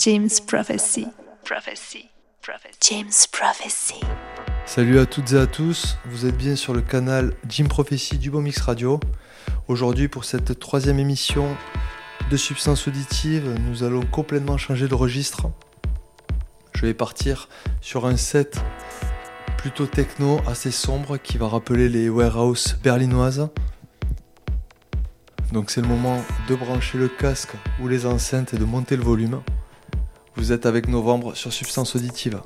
James Prophecy. Prophecy. James Prophecy. Salut à toutes et à tous, vous êtes bien sur le canal Jim Prophecy du Bon Mix Radio. Aujourd'hui, pour cette troisième émission de Substance Auditive, nous allons complètement changer de registre. Je vais partir sur un set plutôt techno, assez sombre, qui va rappeler les warehouse berlinoises. Donc c'est le moment de brancher le casque ou les enceintes et de monter le volume. Vous êtes avec Novembre sur Substance Auditive.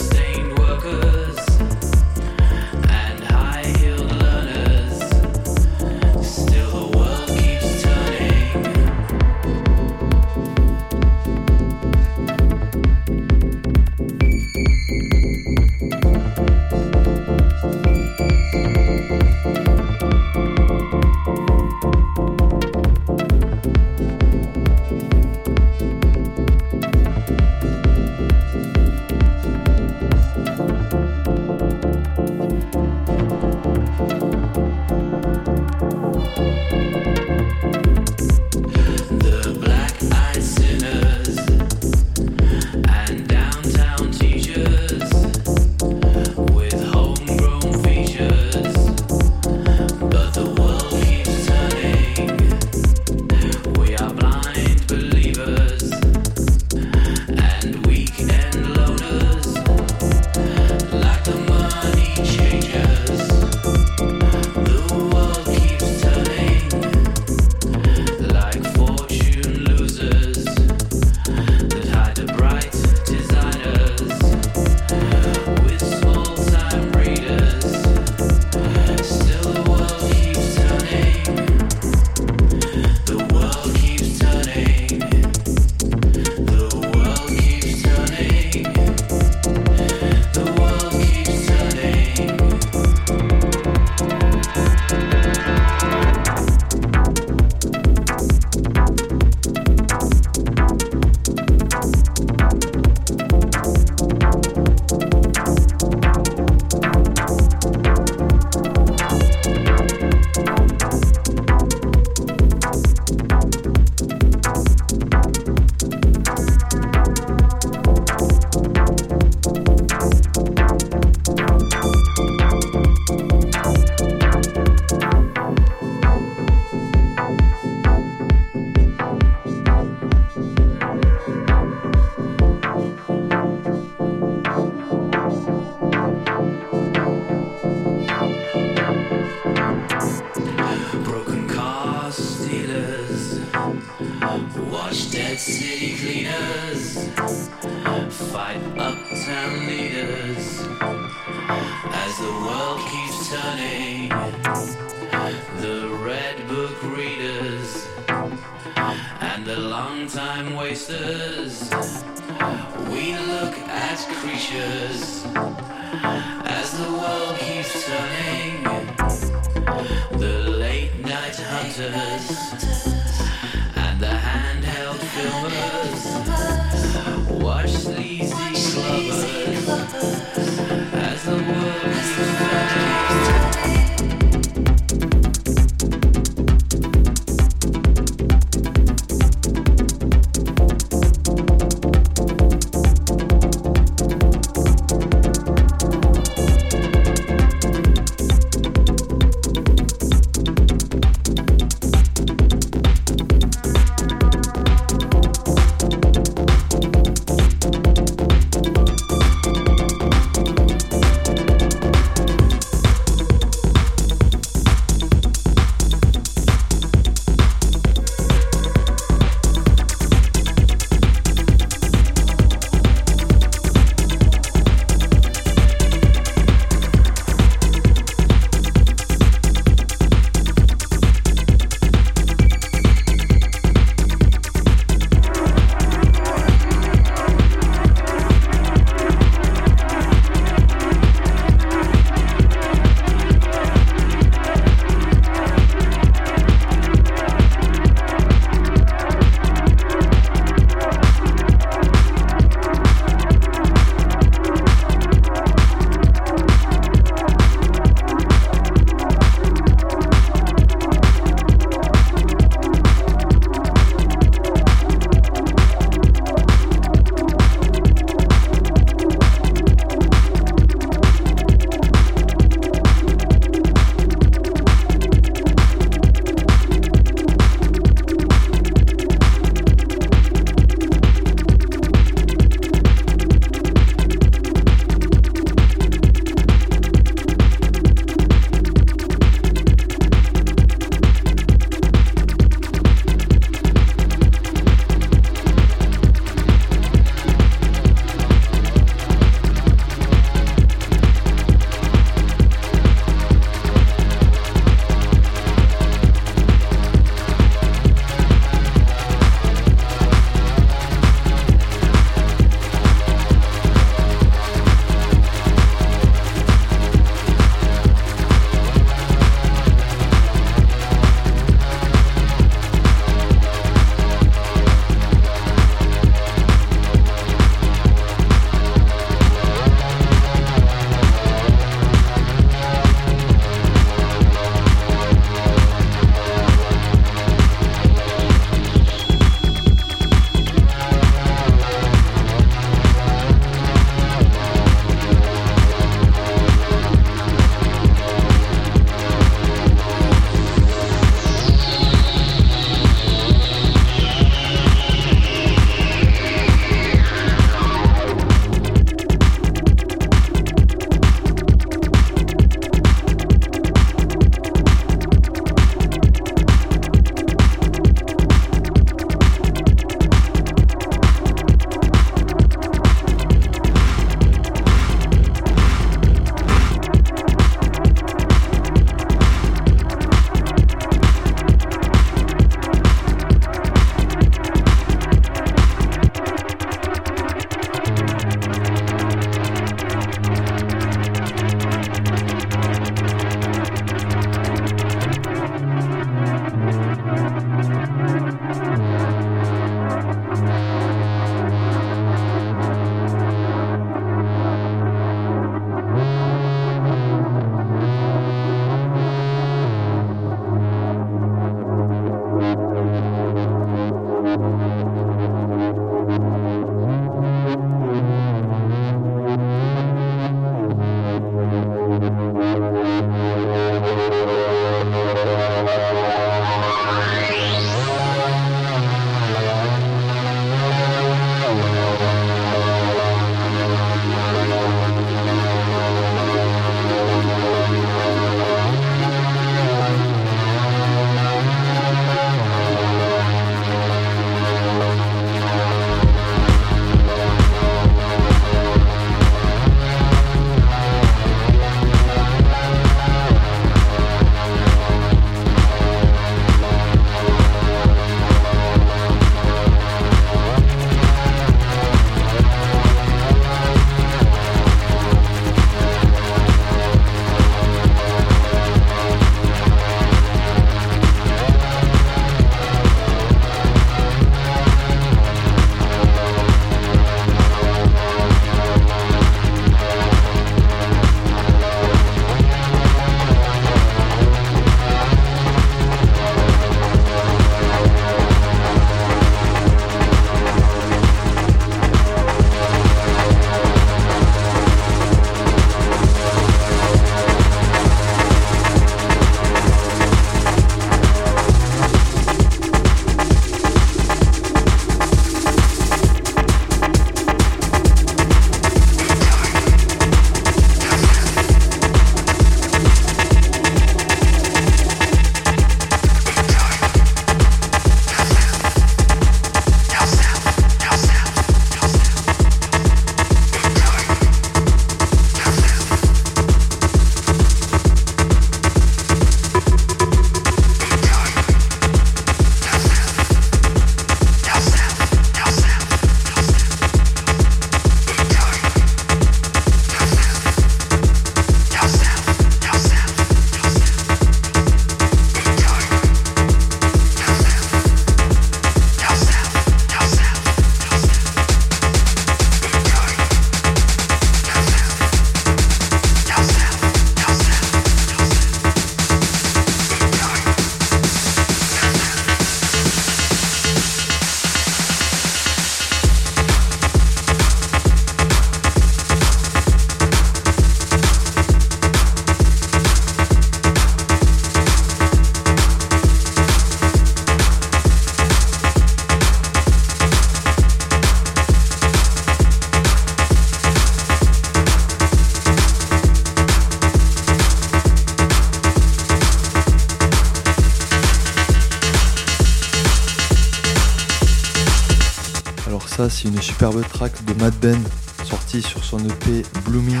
C'est une superbe track de Mad Ben sortie sur son EP Blooming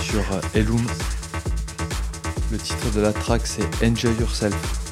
sur Elum. Le titre de la track c'est Enjoy Yourself.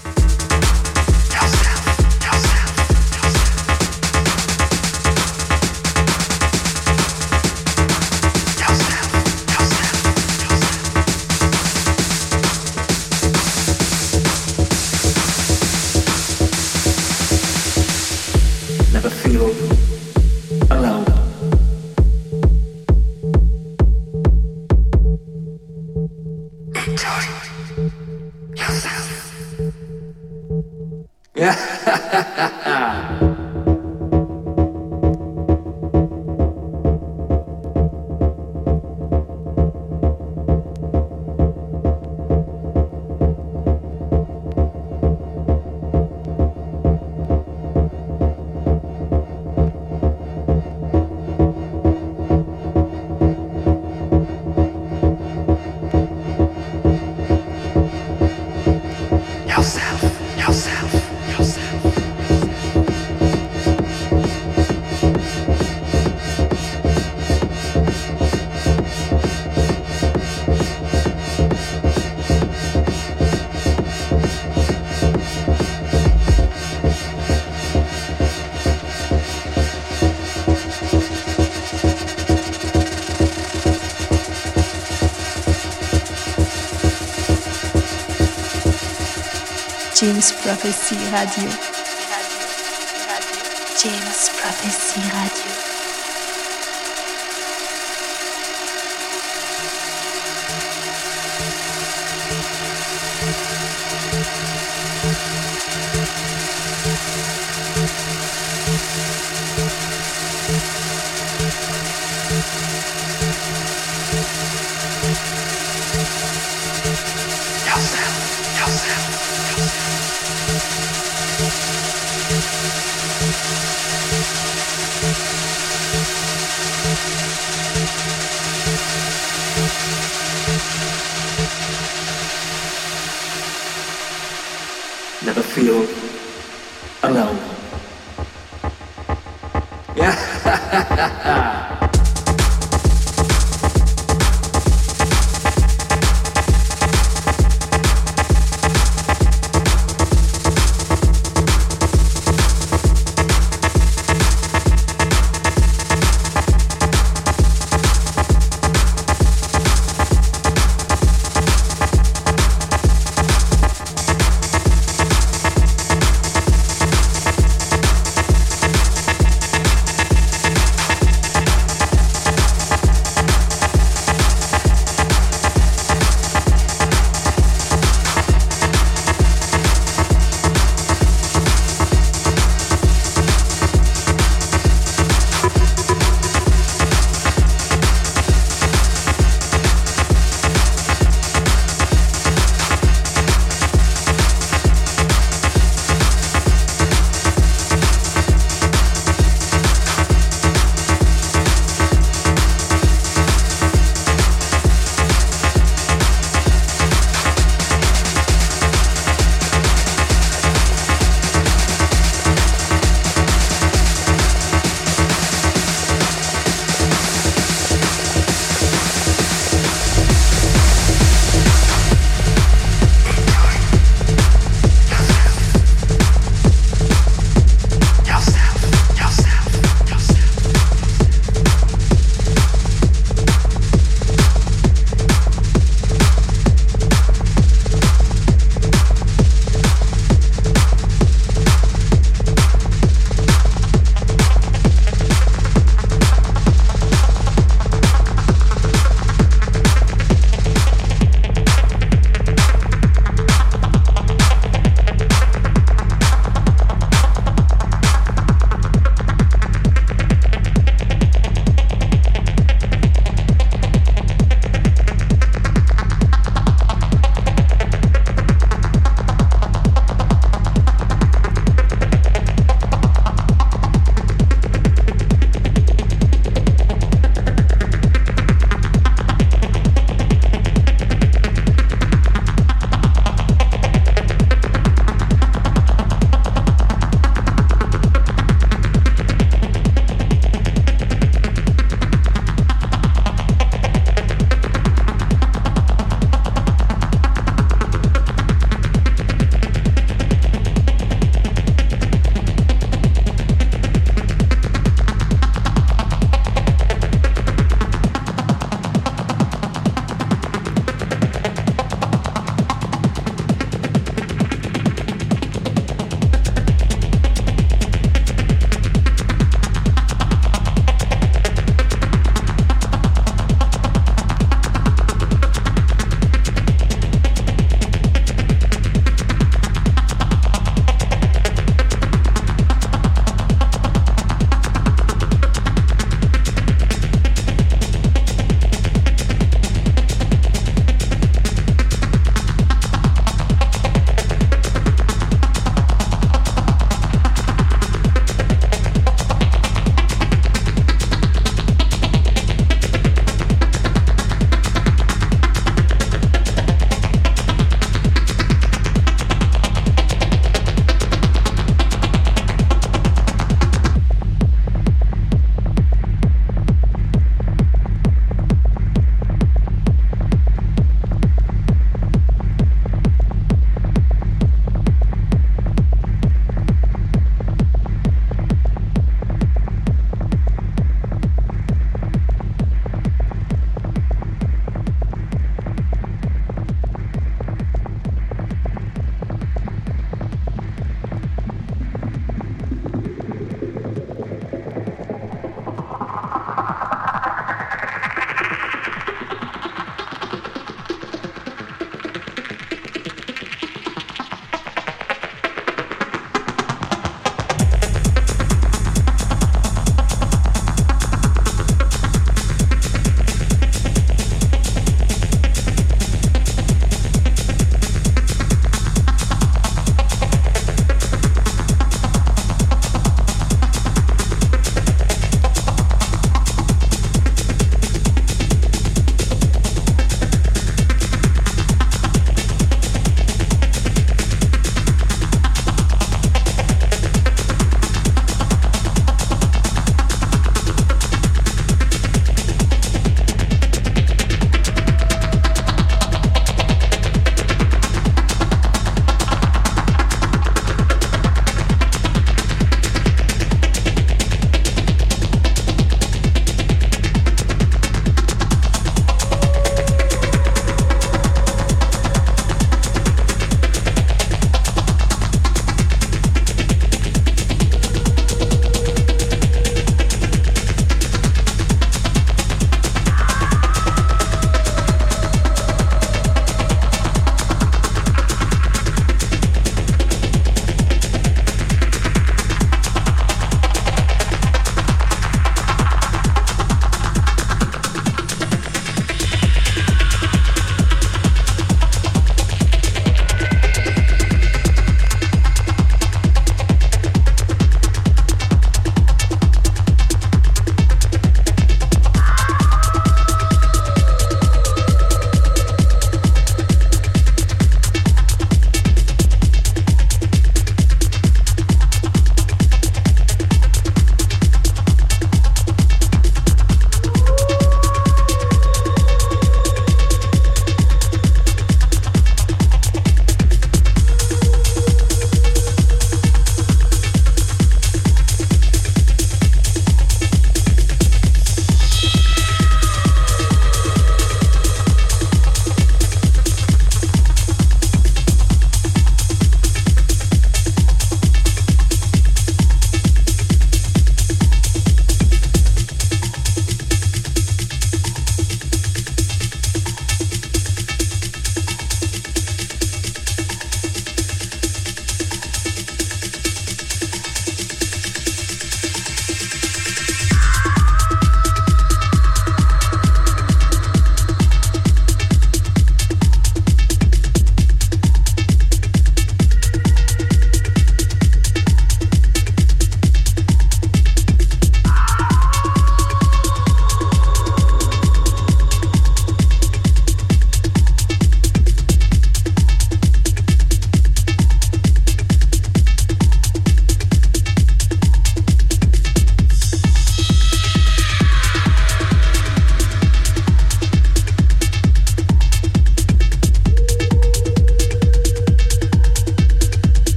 James Prophecy Radio. James Prophecy Radio.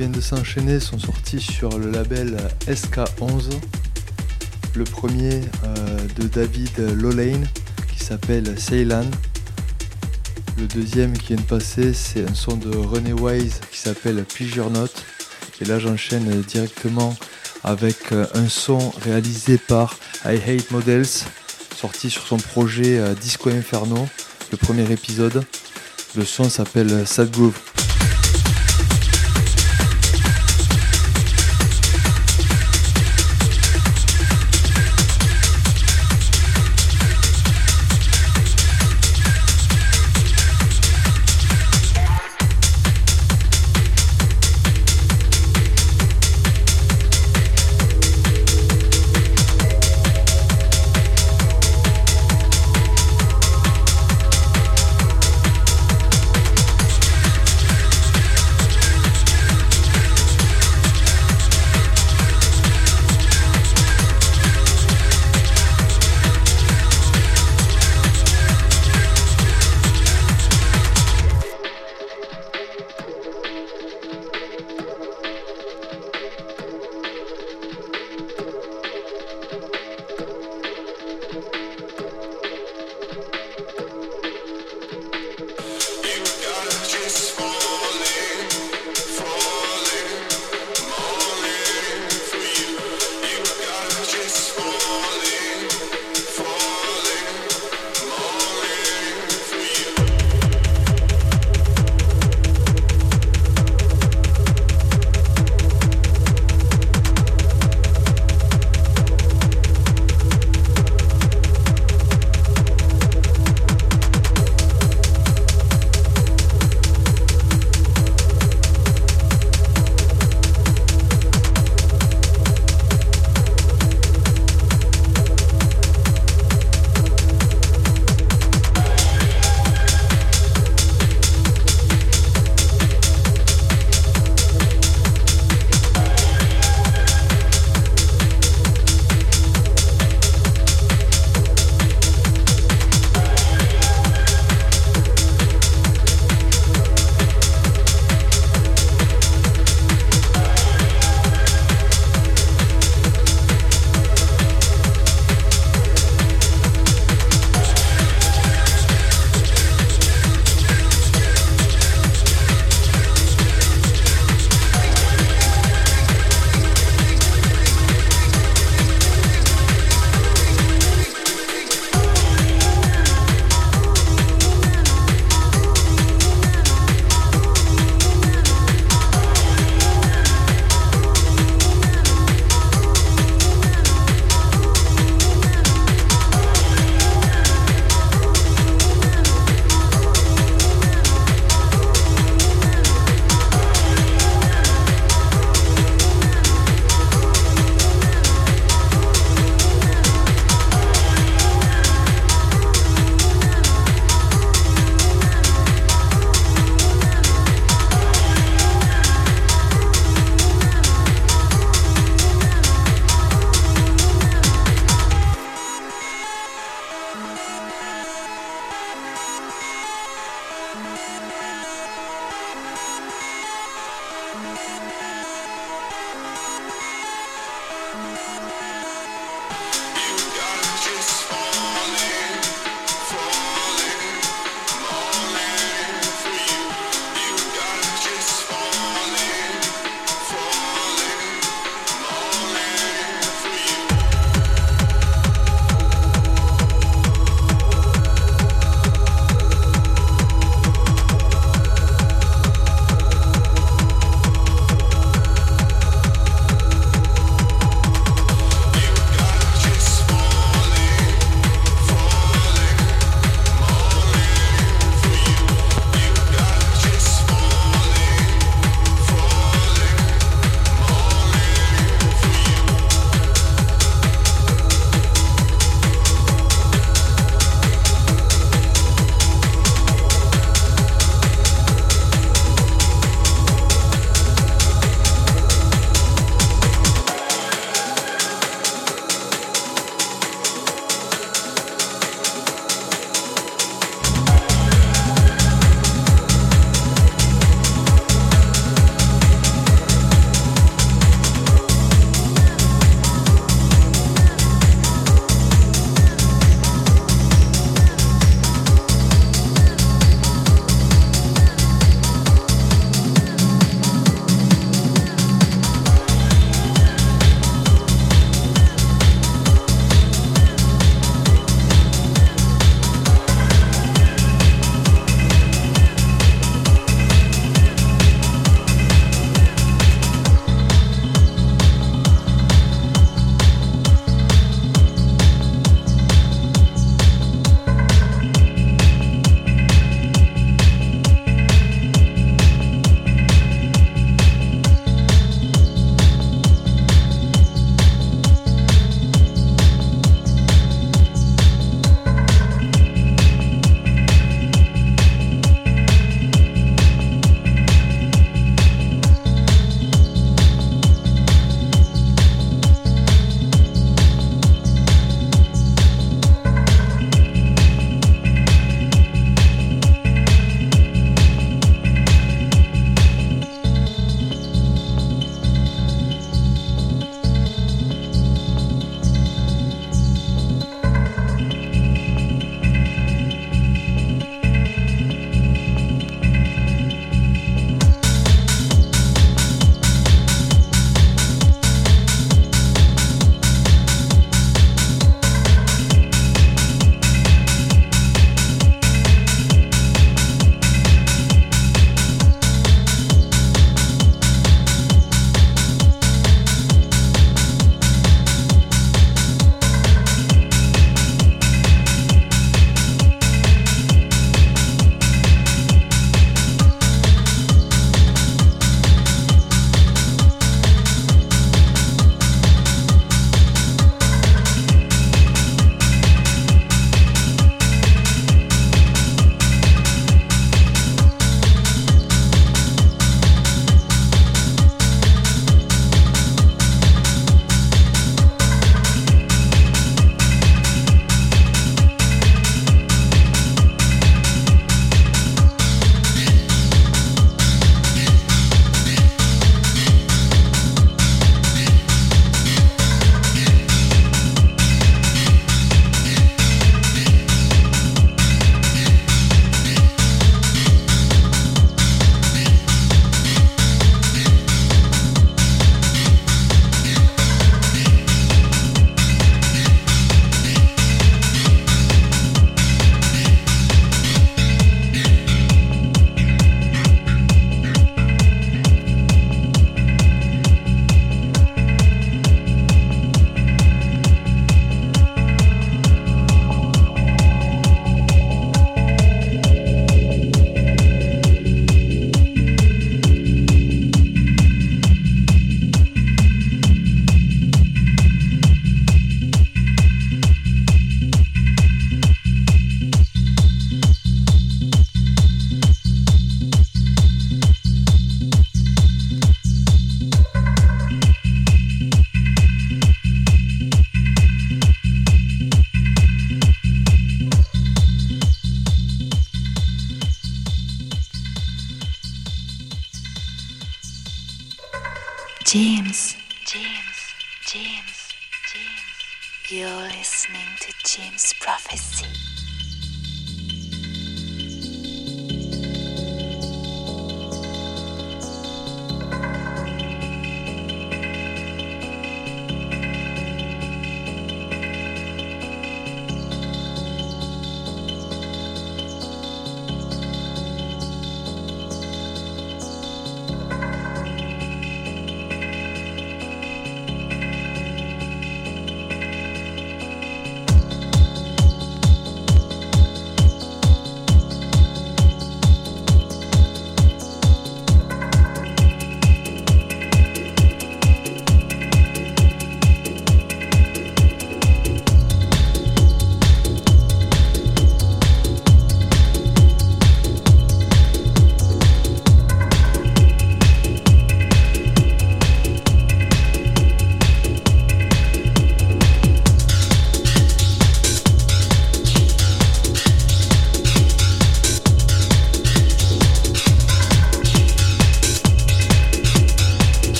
Viennent de s'enchaîner sont sortis sur le label SK11. Le premier euh, de David Lolane qui s'appelle Ceylan. Le deuxième qui vient de passer, c'est un son de René Wise qui s'appelle Pleasure Note. Et là, j'enchaîne directement avec euh, un son réalisé par I Hate Models, sorti sur son projet euh, Disco Inferno, le premier épisode. Le son s'appelle Sad Groove.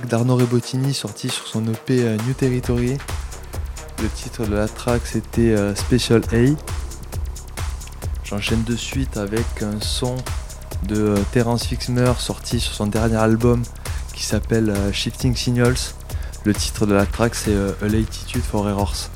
d'Arnaud Rebottini sorti sur son EP euh, New Territory. Le titre de la track c'était euh, Special A. J'enchaîne de suite avec un son de euh, Terence Fixmer sorti sur son dernier album qui s'appelle Shifting Signals. Le titre de la track c'est A Latitude for Errors.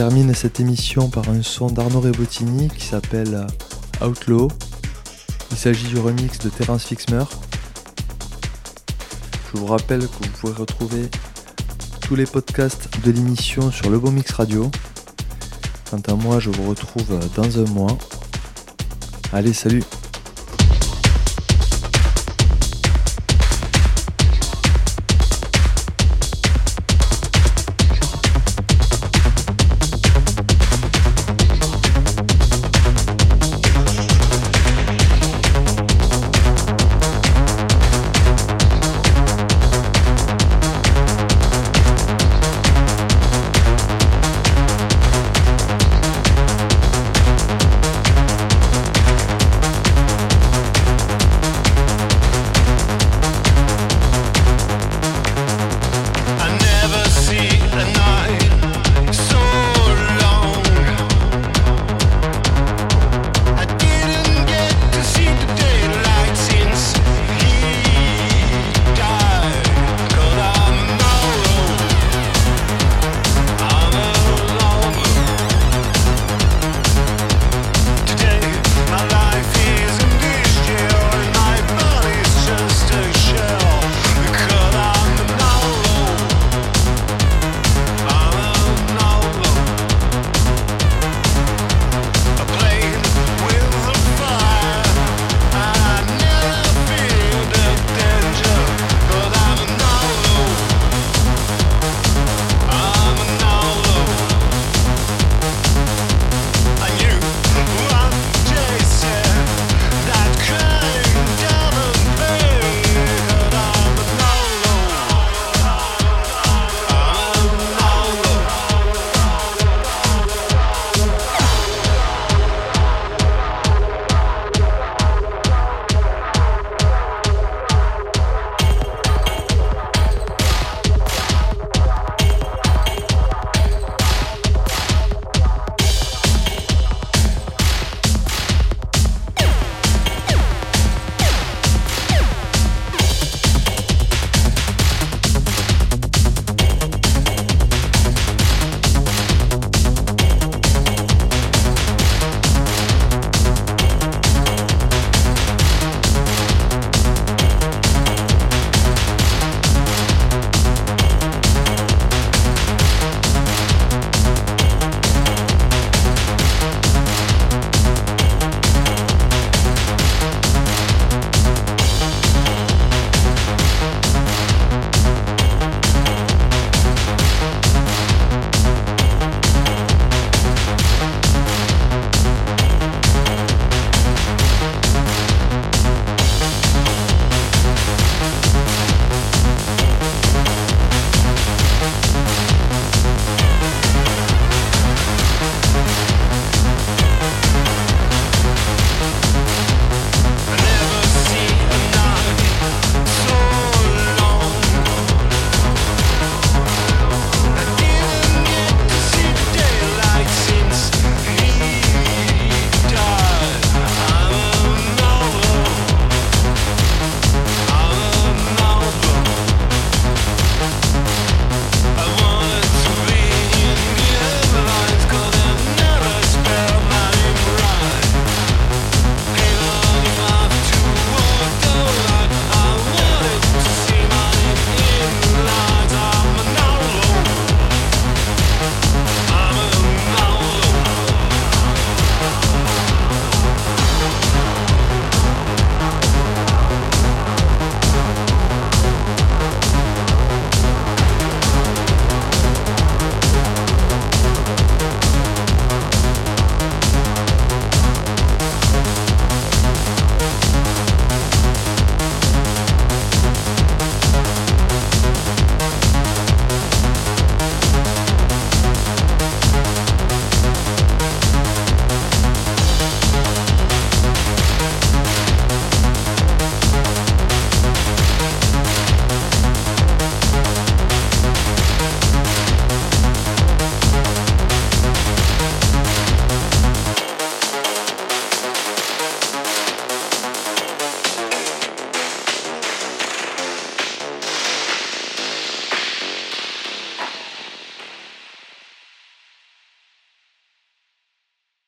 Termine cette émission par un son d'Arnaud Rebotini qui s'appelle Outlaw. Il s'agit du remix de Terence Fixmer. Je vous rappelle que vous pouvez retrouver tous les podcasts de l'émission sur le Bon Mix Radio. Quant à moi, je vous retrouve dans un mois. Allez, salut